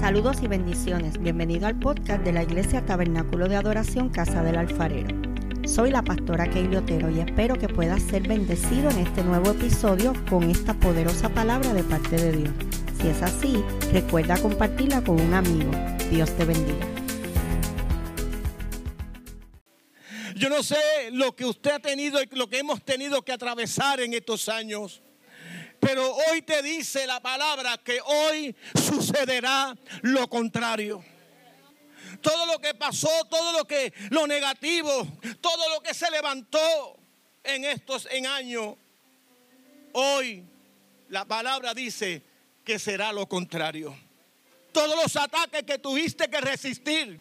Saludos y bendiciones. Bienvenido al podcast de la Iglesia Tabernáculo de Adoración Casa del Alfarero. Soy la pastora Keili Otero y espero que puedas ser bendecido en este nuevo episodio con esta poderosa palabra de parte de Dios. Si es así, recuerda compartirla con un amigo. Dios te bendiga. Yo no sé lo que usted ha tenido y lo que hemos tenido que atravesar en estos años. Pero hoy te dice la palabra que hoy sucederá lo contrario. Todo lo que pasó, todo lo que lo negativo, todo lo que se levantó en estos en años, hoy la palabra dice que será lo contrario. Todos los ataques que tuviste que resistir,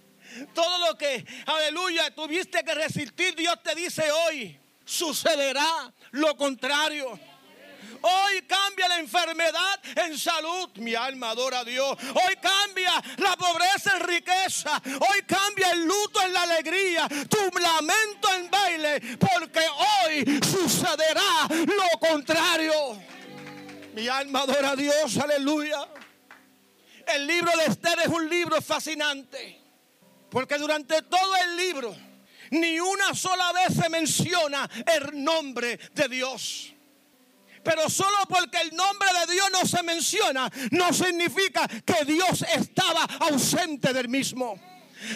todo lo que, aleluya, tuviste que resistir, Dios te dice hoy, sucederá lo contrario. Hoy cambia la enfermedad en salud. Mi alma adora a Dios. Hoy cambia la pobreza en riqueza. Hoy cambia el luto en la alegría. Tu lamento en baile. Porque hoy sucederá lo contrario. Mi alma adora a Dios. Aleluya. El libro de Esther es un libro fascinante. Porque durante todo el libro, ni una sola vez se menciona el nombre de Dios. Pero solo porque el nombre de Dios no se menciona, no significa que Dios estaba ausente del mismo.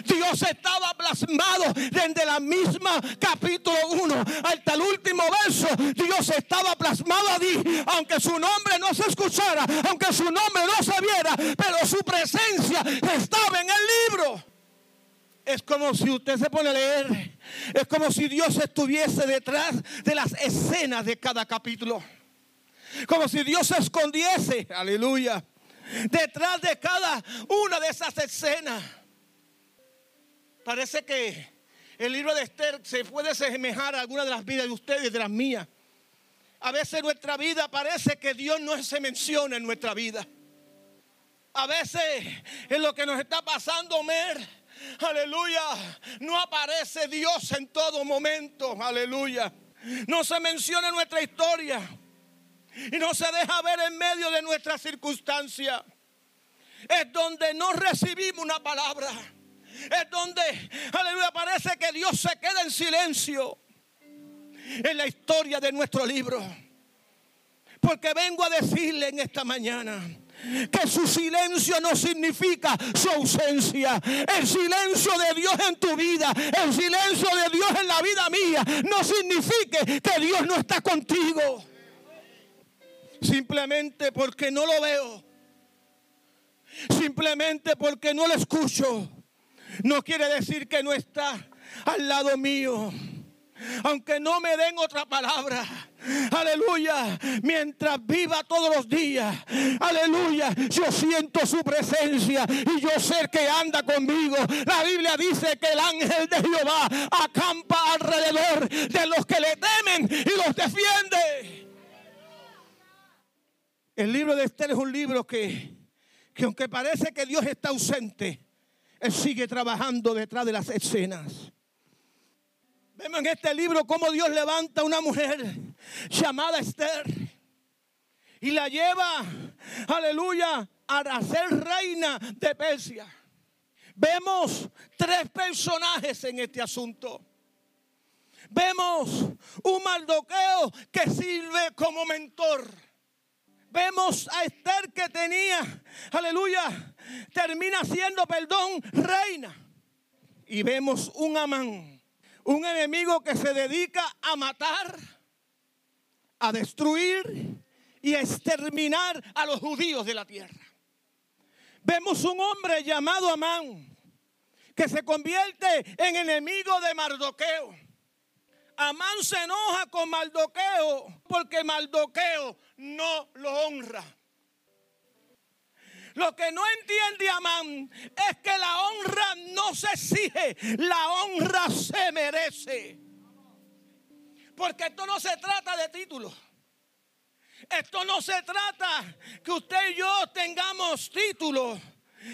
Dios estaba plasmado desde la misma capítulo 1 hasta el último verso. Dios estaba plasmado allí, aunque su nombre no se escuchara, aunque su nombre no se viera, pero su presencia estaba en el libro. Es como si usted se pone a leer, es como si Dios estuviese detrás de las escenas de cada capítulo. Como si Dios se escondiese, aleluya, detrás de cada una de esas escenas. Parece que el libro de Esther se puede asemejar a alguna de las vidas de ustedes de las mías. A veces nuestra vida parece que Dios no se menciona en nuestra vida. A veces en lo que nos está pasando, Mer, aleluya, no aparece Dios en todo momento, aleluya. No se menciona en nuestra historia y no se deja ver en medio de nuestra circunstancia. Es donde no recibimos una palabra. Es donde, aleluya, parece que Dios se queda en silencio en la historia de nuestro libro. Porque vengo a decirle en esta mañana que su silencio no significa su ausencia. El silencio de Dios en tu vida, el silencio de Dios en la vida mía, no significa que Dios no está contigo. Simplemente porque no lo veo. Simplemente porque no lo escucho. No quiere decir que no está al lado mío. Aunque no me den otra palabra. Aleluya. Mientras viva todos los días. Aleluya. Yo siento su presencia y yo sé que anda conmigo. La Biblia dice que el ángel de Jehová acampa alrededor de los que le temen y los defiende. El libro de Esther es un libro que, que aunque parece que Dios está ausente, Él sigue trabajando detrás de las escenas. Vemos en este libro cómo Dios levanta a una mujer llamada Esther y la lleva, aleluya, a ser reina de Persia. Vemos tres personajes en este asunto. Vemos un maldoqueo que sirve como mentor Vemos a Esther que tenía, aleluya, termina siendo, perdón, reina. Y vemos un Amán, un enemigo que se dedica a matar, a destruir y a exterminar a los judíos de la tierra. Vemos un hombre llamado Amán que se convierte en enemigo de Mardoqueo. Amán se enoja con Mardoqueo porque Mardoqueo no lo honra. Lo que no entiende Amán es que la honra no se exige, la honra se merece. Porque esto no se trata de títulos. Esto no se trata que usted y yo tengamos títulos.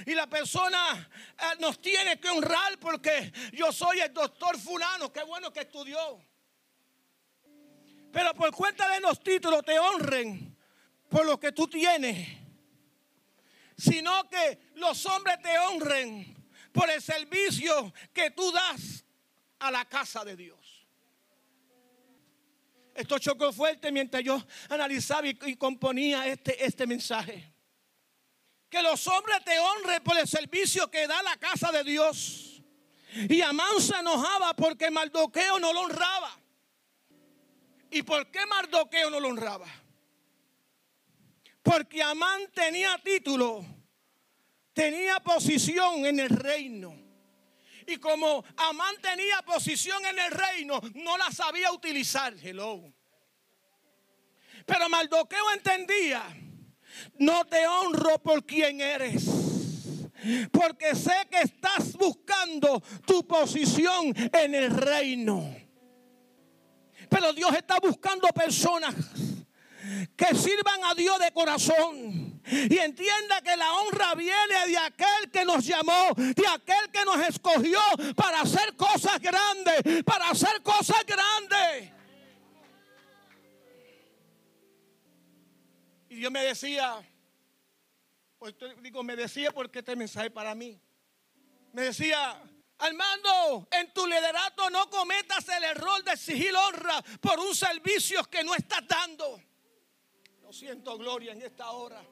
Y la persona eh, nos tiene que honrar porque yo soy el doctor fulano, qué bueno que estudió. Pero por cuenta de los títulos te honren por lo que tú tienes. sino que los hombres te honren por el servicio que tú das a la casa de Dios. Esto chocó fuerte mientras yo analizaba y, componía este, este mensaje. Que los hombres te honren por el servicio que da la casa de Dios. Y Amán se enojaba porque Mardoqueo no lo honraba. ¿Y por qué Mardoqueo no lo honraba? Porque Amán tenía título, tenía posición en el reino. Y como Amán tenía posición en el reino, no la sabía utilizar. Hello. Pero Mardoqueo entendía, no te honro por quien eres. Porque sé que estás buscando tu posición en el reino. Pero Dios está buscando personas que sirvan a Dios de corazón y entienda que la honra viene de aquel que nos llamó, de aquel que nos escogió para hacer cosas grandes, para hacer cosas grandes. Y Dios me decía, pues digo, me decía porque este mensaje para mí. Me decía, Armando, en tu liderato no cometas el error de exigir honra por un servicio que no estás dando. Lo siento, gloria, en esta hora.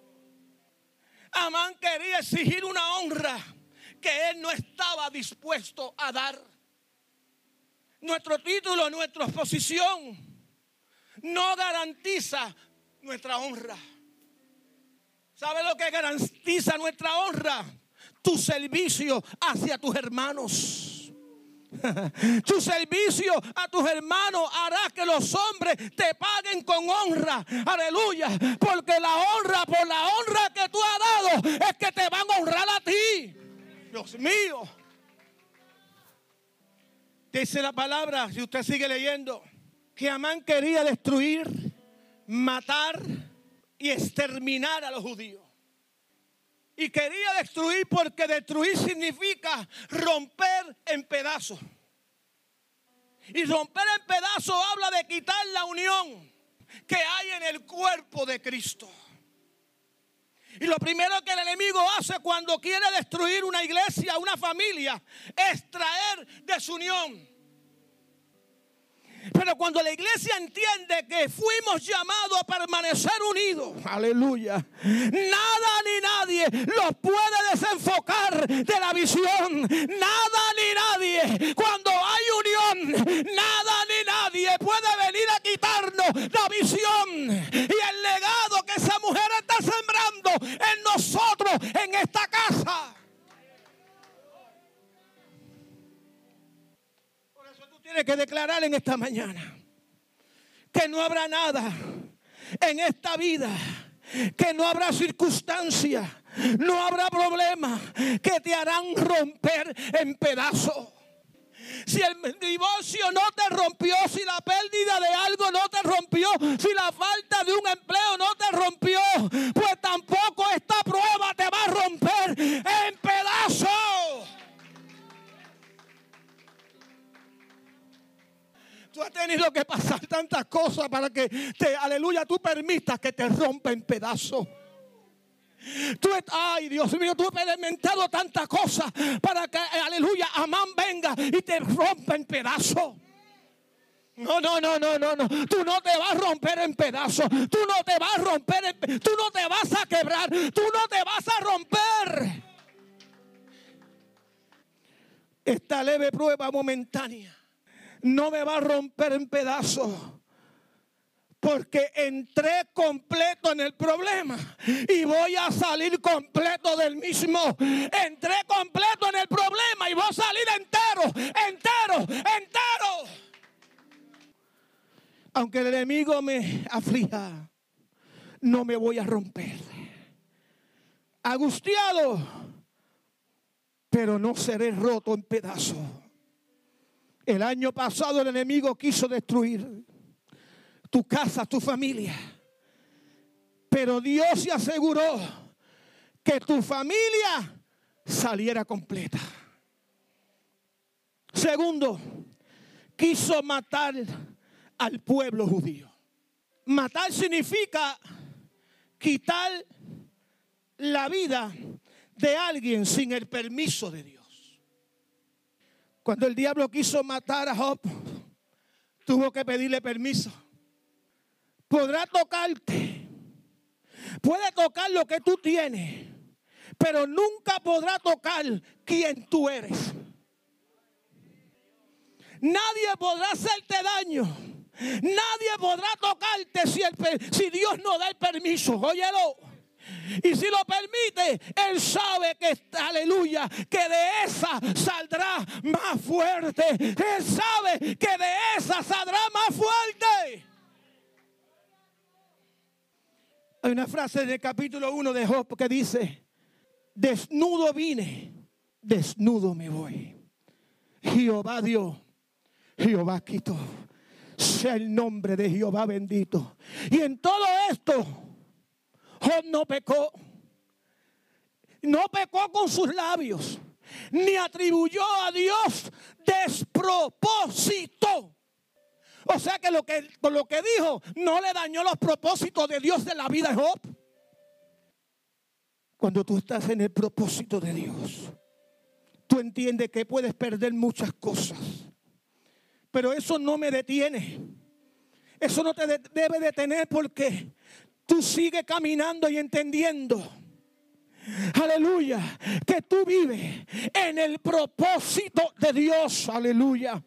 Amán quería exigir una honra que él no estaba dispuesto a dar. Nuestro título, nuestra posición no garantiza nuestra honra. ¿Sabe lo que garantiza nuestra honra? Tu servicio hacia tus hermanos. Tu servicio a tus hermanos hará que los hombres te paguen con honra. Aleluya. Porque la honra, por la honra que tú has dado, es que te van a honrar a ti. Dios mío. Dice la palabra, si usted sigue leyendo, que Amán quería destruir, matar y exterminar a los judíos. Y quería destruir porque destruir significa romper en pedazos. Y romper en pedazos habla de quitar la unión que hay en el cuerpo de Cristo. Y lo primero que el enemigo hace cuando quiere destruir una iglesia, una familia, es traer desunión. Pero cuando la iglesia entiende que fuimos llamados a permanecer unidos, aleluya, nada ni nadie los puede desenfocar de la visión. Nada ni nadie, cuando hay unión, nada ni nadie puede venir a quitarnos la visión y el legado que esa mujer está sembrando en nosotros, en esta casa. Tiene que declarar en esta mañana que no habrá nada en esta vida, que no habrá circunstancia, no habrá problema que te harán romper en pedazos. Si el divorcio no te rompió, si la pérdida de algo no te rompió, si la falta de un empleo no te rompió, pues tampoco esta prueba te va a romper Tú has tenido que pasar tantas cosas para que te, aleluya, tú permitas que te rompa en pedazos. Tú, ay Dios mío, tú has experimentado tantas cosas para que, aleluya, Amán venga y te rompa en pedazos. No, no, no, no, no, no. Tú no te vas a romper en pedazos. Tú no te vas a romper, en, tú no te vas a quebrar. Tú no te vas a romper. Esta leve prueba momentánea no me va a romper en pedazos. Porque entré completo en el problema y voy a salir completo del mismo. Entré completo en el problema y voy a salir entero, entero, entero. Aunque el enemigo me aflija, no me voy a romper. Agustiado, pero no seré roto en pedazos. El año pasado el enemigo quiso destruir tu casa, tu familia. Pero Dios se aseguró que tu familia saliera completa. Segundo, quiso matar al pueblo judío. Matar significa quitar la vida de alguien sin el permiso de Dios. Cuando el diablo quiso matar a Job, tuvo que pedirle permiso. Podrá tocarte, puede tocar lo que tú tienes, pero nunca podrá tocar quien tú eres. Nadie podrá hacerte daño. Nadie podrá tocarte si, Dios no da el permiso. Óyelo. Y si lo permite, Él sabe que, aleluya, que de esa saldrá más fuerte. Él sabe que de esa saldrá más fuerte. Hay una frase en el capítulo 1 de Job que dice, desnudo vine, desnudo me voy. Jehová dio, Jehová quitó. Sea el nombre de Jehová bendito. Y en todo esto, Job no pecó. No pecó con sus labios. Ni atribuyó a Dios despropósito. O sea que lo que, lo que dijo no le dañó los propósitos de Dios de la vida de Job. Cuando tú estás en el propósito de Dios, tú entiendes que puedes perder muchas cosas. Pero eso no me detiene. Eso no te debe detener porque tú sigues caminando y entendiendo. Aleluya. Que tú vives en el propósito de Dios. Aleluya.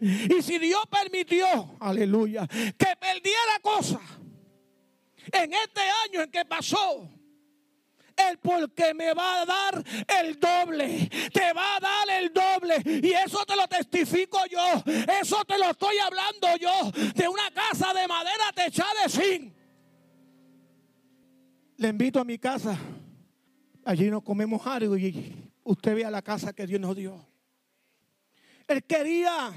Y si Dios permitió, aleluya, que perdiera cosas en este año en que pasó, el porque me va a dar el doble, te va a dar el doble. Y eso te lo testifico yo, eso te lo estoy hablando yo, de una casa de madera techada de zinc. Le invito a mi casa, allí nos comemos algo y usted vea la casa que Dios nos dio. Él quería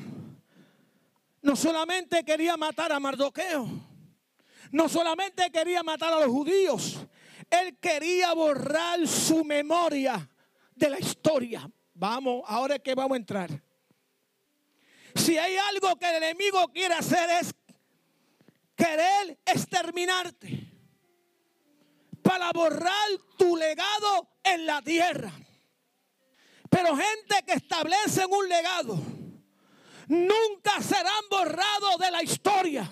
no solamente quería matar a Mardoqueo, no solamente quería matar a los judíos, él quería borrar su memoria de la historia. Vamos, ahora es que vamos a entrar. Si hay algo que el enemigo quiere hacer es querer exterminarte para borrar tu legado en la tierra. Pero gente que establece un legado nunca serán borrados de la historia.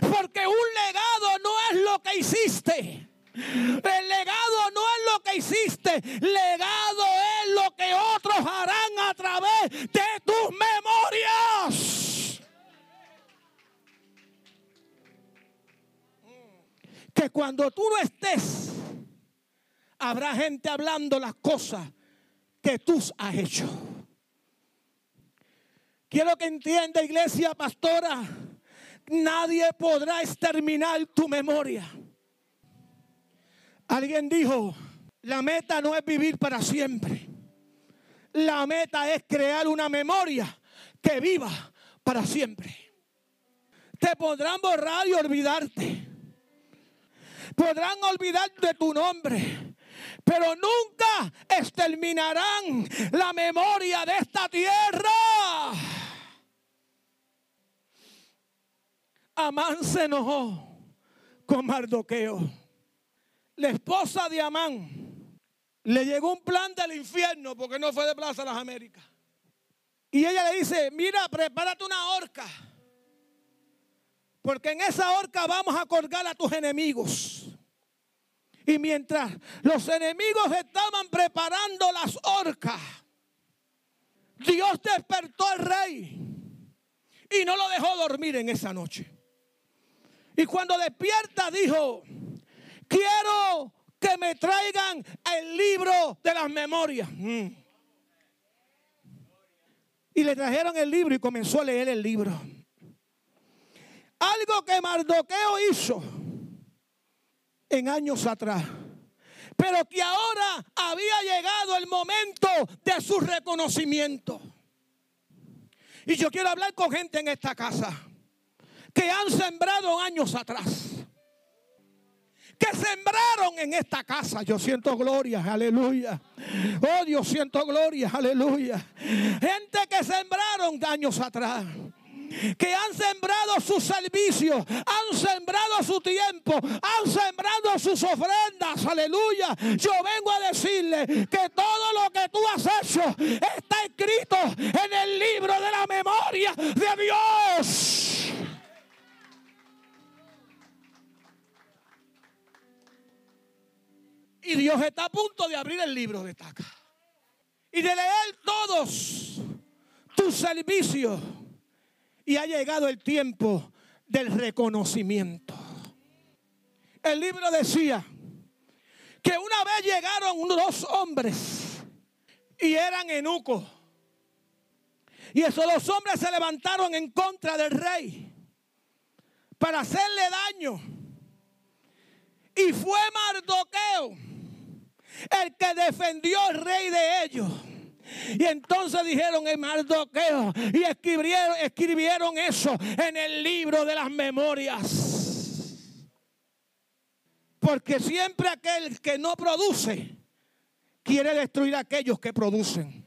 Porque un legado no es lo que hiciste. El legado no es lo que hiciste. Legado es lo que otros harán a través de tus memorias. Que cuando tú no estés, habrá gente hablando las cosas que tú has hecho. Quiero que entienda, iglesia pastora, nadie podrá exterminar tu memoria. Alguien dijo, la meta no es vivir para siempre. La meta es crear una memoria que viva para siempre. Te podrán borrar y olvidarte. Podrán olvidar de tu nombre. Pero nunca exterminarán la memoria de esta tierra. Amán se enojó con Mardoqueo. La esposa de Amán le llegó un plan del infierno porque no fue de Plaza de las Américas. Y ella le dice, mira, prepárate una horca. Porque en esa horca vamos a colgar a tus enemigos. Y mientras los enemigos estaban preparando las horcas, Dios despertó al rey y no lo dejó dormir en esa noche. Y cuando despierta dijo, quiero que me traigan el libro de las memorias. Mm. Y le trajeron el libro y comenzó a leer el libro. Algo que Mardoqueo hizo en años atrás. Pero que ahora había llegado el momento de su reconocimiento. Y yo quiero hablar con gente en esta casa que han sembrado años atrás. Que sembraron en esta casa. Yo siento gloria, aleluya. Oh Dios, siento gloria, aleluya. Gente que sembraron años atrás. Que han sembrado su servicio, han sembrado su tiempo, han sembrado sus ofrendas. Aleluya. Yo vengo a decirle que todo lo que tú has hecho está escrito en el libro de la memoria de Dios. Y Dios está a punto de abrir el libro de Taca. Y de leer todos tus servicios y ha llegado el tiempo del reconocimiento. El libro decía que una vez llegaron dos hombres y eran eunucos. Y esos dos hombres se levantaron en contra del rey para hacerle daño. Y fue Mardoqueo el que defendió al rey de ellos. Y entonces dijeron en Mardoqueo y escribieron, escribieron eso en el libro de las memorias. Porque siempre aquel que no produce quiere destruir a aquellos que producen.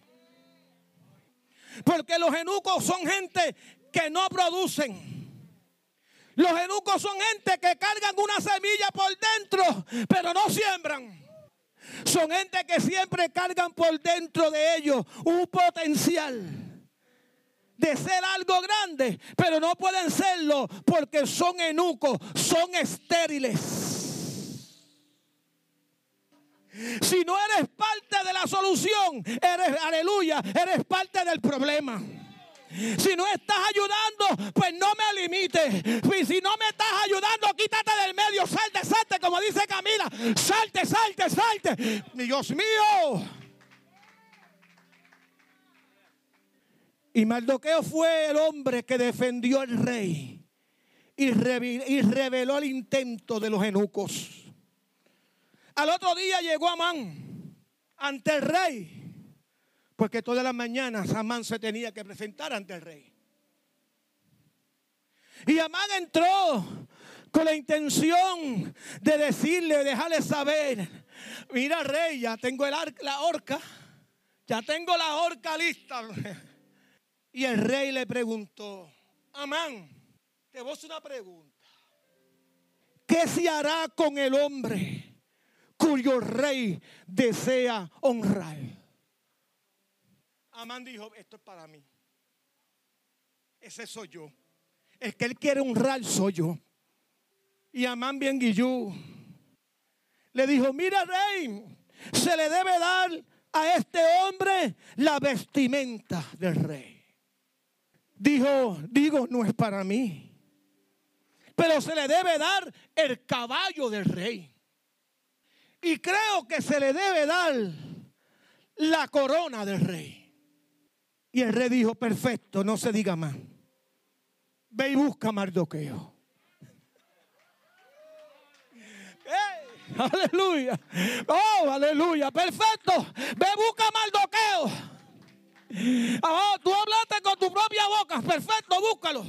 Porque los eunucos son gente que no producen. Los eunucos son gente que cargan una semilla por dentro, pero no siembran. Son gente que siempre cargan por dentro de ellos un potencial de ser algo grande, pero no pueden serlo porque son enucos, son estériles. Si no eres parte de la solución, eres, aleluya, eres parte del problema. Si no estás ayudando, pues no me limites. Si no me estás ayudando, quítate del medio. Salte, salte, como dice Camila. Salte, salte, salte. Dios mío. Y Mardoqueo fue el hombre que defendió al rey y, reveló el intento de los eunucos. Al otro día llegó Amán ante el rey porque todas las mañanas Amán se tenía que presentar ante el rey. Y Amán entró con la intención de decirle, dejarle saber, mira rey, ya tengo el la horca, ya tengo la horca lista. Y el rey le preguntó, Amán, te voy a hacer una pregunta. ¿Qué se hará con el hombre cuyo rey desea honrar? Amán dijo, esto es para mí. Ese soy yo. El que él quiere honrar soy yo. Y Amán bien guillú le dijo, mira rey, se le debe dar a este hombre la vestimenta del rey. Dijo, digo, no es para mí. Pero se le debe dar el caballo del rey. Y creo que se le debe dar la corona del rey. Y el rey dijo, perfecto, no se diga más. Ve y busca a Mardoqueo. aleluya. Oh, aleluya. Perfecto. Ve, busca a Mardoqueo. Tú hablaste con tu propia boca. Perfecto, búscalo.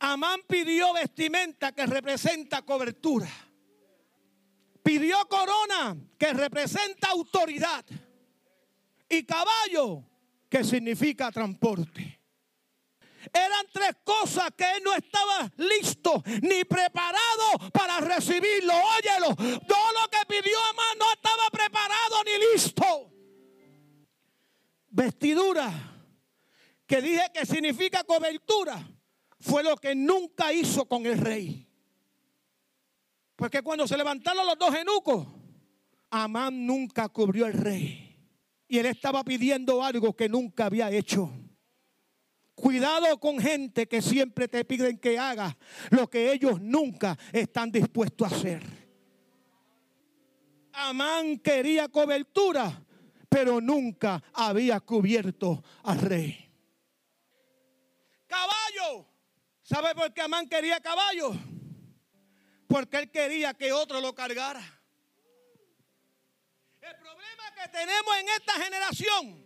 Amán pidió vestimenta que representa cobertura. Pidió corona que representa autoridad. Y caballo que significa transporte. Eran tres cosas que él no estaba listo ni preparado para recibirlo. Óyelo, todo lo que pidió Amán no estaba preparado ni listo. Vestidura, que dije que significa cobertura, fue lo que nunca hizo con el rey. Porque cuando se levantaron los dos eunucos, Amán nunca cubrió el rey. Y él estaba pidiendo algo que nunca había hecho. Cuidado con gente que siempre te piden que hagas lo que ellos nunca están dispuestos a hacer. Amán quería cobertura, pero nunca había cubierto al rey. Caballo. ¿Sabe por qué Amán quería caballo? Porque él quería que otro lo cargara. Que tenemos en esta generación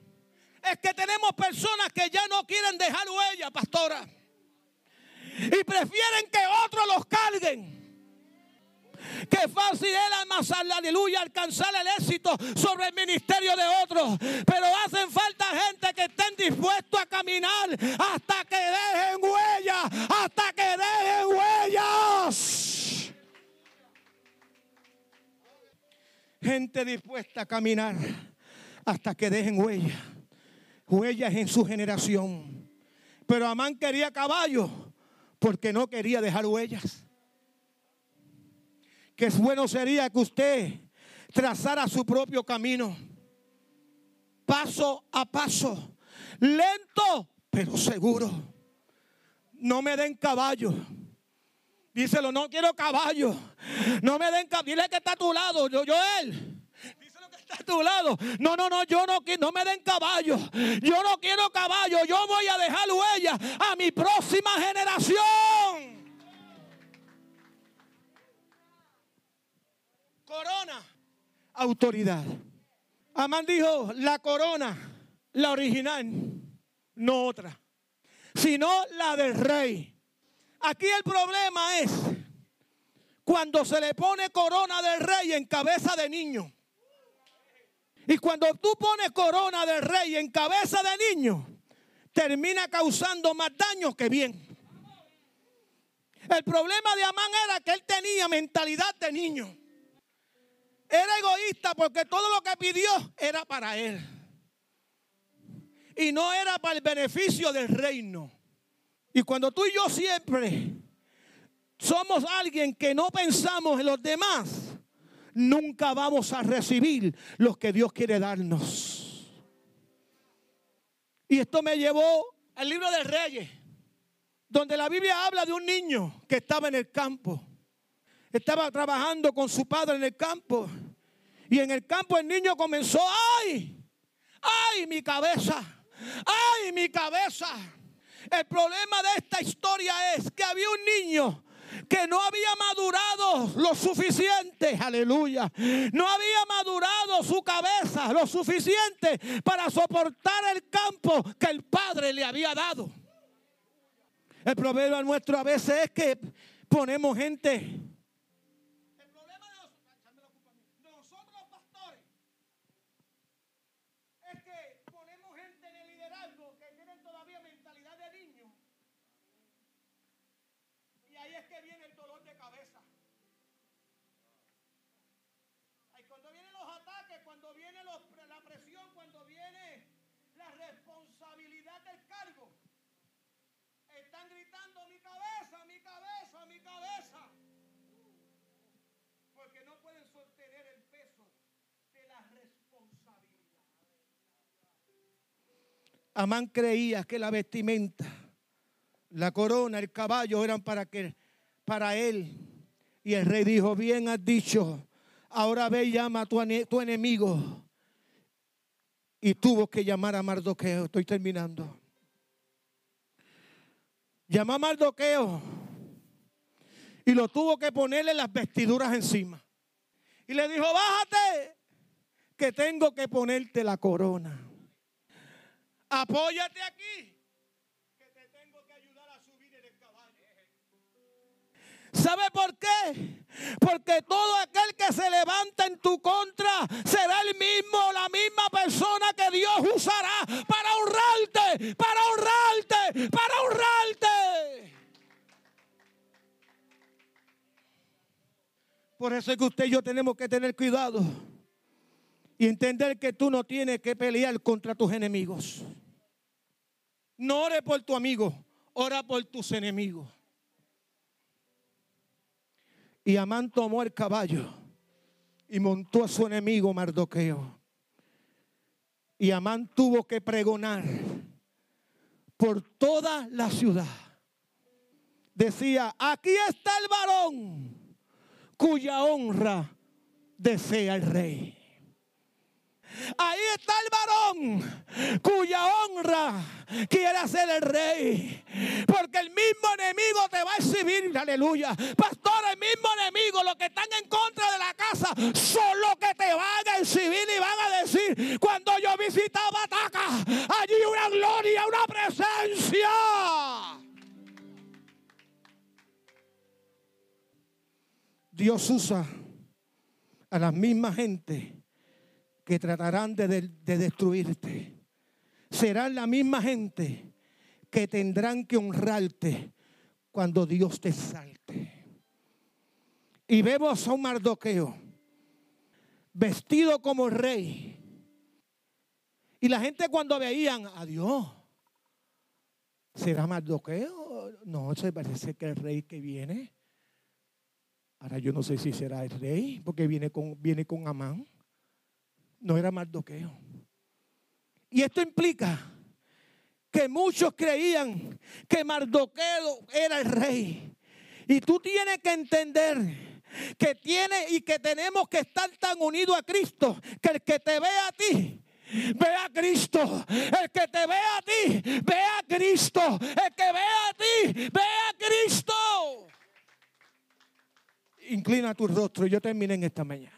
es que tenemos personas que ya no quieren dejar huella, pastora. Y prefieren que otros los carguen. Que fácil es amasar la aleluya, alcanzar el éxito sobre el ministerio de otros. Pero hacen falta gente que estén dispuestos a caminar hasta que dejen huellas, hasta que dejen huellas. Gente dispuesta a caminar hasta que dejen huellas, huellas en su generación. Pero Amán quería caballo porque no quería dejar huellas. Qué bueno sería que usted trazara su propio camino, paso a paso, lento pero seguro. No me den caballo. Díselo, no quiero caballo. No me den caballo. Dile que está a tu lado, yo, él. Díselo que está a tu lado. No, no, no, yo no no me den caballo. Yo no quiero caballo. Yo voy a dejar huella a mi próxima generación. Corona, autoridad. Amán dijo, la corona, la original, no otra, sino la del rey. Aquí el problema es cuando se le pone corona del rey en cabeza de niño. Y cuando tú pones corona del rey en cabeza de niño, termina causando más daño que bien. El problema de Amán era que él tenía mentalidad de niño. Era egoísta porque todo lo que pidió era para él. Y no era para el beneficio del reino. Y cuando tú y yo siempre somos alguien que no pensamos en los demás, nunca vamos a recibir lo que Dios quiere darnos. Y esto me llevó al libro de Reyes, donde la Biblia habla de un niño que estaba en el campo. Estaba trabajando con su padre en el campo. Y en el campo el niño comenzó, ay, ay mi cabeza, ay mi cabeza. El problema de esta historia es que había un niño que no había madurado lo suficiente, aleluya. No había madurado su cabeza lo suficiente para soportar el campo que el Padre le había dado. El problema nuestro a veces es que ponemos gente Amán creía que la vestimenta, la corona, el caballo eran para, que, para él. Y el rey dijo, bien has dicho, ahora ve y llama a tu, tu enemigo. Y tuvo que llamar a Mardoqueo. Estoy terminando. Llamó a Mardoqueo. Y lo tuvo que ponerle las vestiduras encima. Y le dijo, bájate, que tengo que ponerte la corona. Apóyate aquí. Que te tengo que ayudar a subir en el caballo. ¿Sabe por qué? Porque todo aquel que se levanta en tu contra será el mismo, la misma persona que Dios usará para honrarte, para honrarte, para honrarte. Por eso es que usted y yo tenemos que tener cuidado y entender que tú no tienes que pelear contra tus enemigos. No ore por tu amigo, ora por tus enemigos. Y Amán tomó el caballo y montó a su enemigo Mardoqueo. Y Amán tuvo que pregonar por toda la ciudad. Decía, aquí está el varón cuya honra desea el rey. Ahí está el varón cuya honra quiere ser el rey. Porque el mismo enemigo te va a exhibir, aleluya. Pastor, el mismo enemigo, los que están en contra de la casa, son los que te van a exhibir y van a decir, cuando yo visitaba Ataca, allí una gloria, una presencia. Dios usa a la misma gente que tratarán de, destruirte. serán la misma gente que tendrán que honrarte cuando Dios te salte. Y vemos a un Mardoqueo vestido como rey. Y la gente cuando veían a Dios, ¿será Mardoqueo? No, se parece que el rey que viene. Ahora yo no sé si será el rey, porque viene con, viene con Amán. No era Mardoqueo. Y esto implica que muchos creían que Mardoqueo era el rey. Y tú tienes que entender que tiene y que tenemos que estar tan unidos a Cristo, que el que te ve a ti, ve a Cristo. El que te ve a ti, ve a Cristo. El que ve a ti, ve a Cristo. Inclina tu rostro. Yo terminé en esta mañana.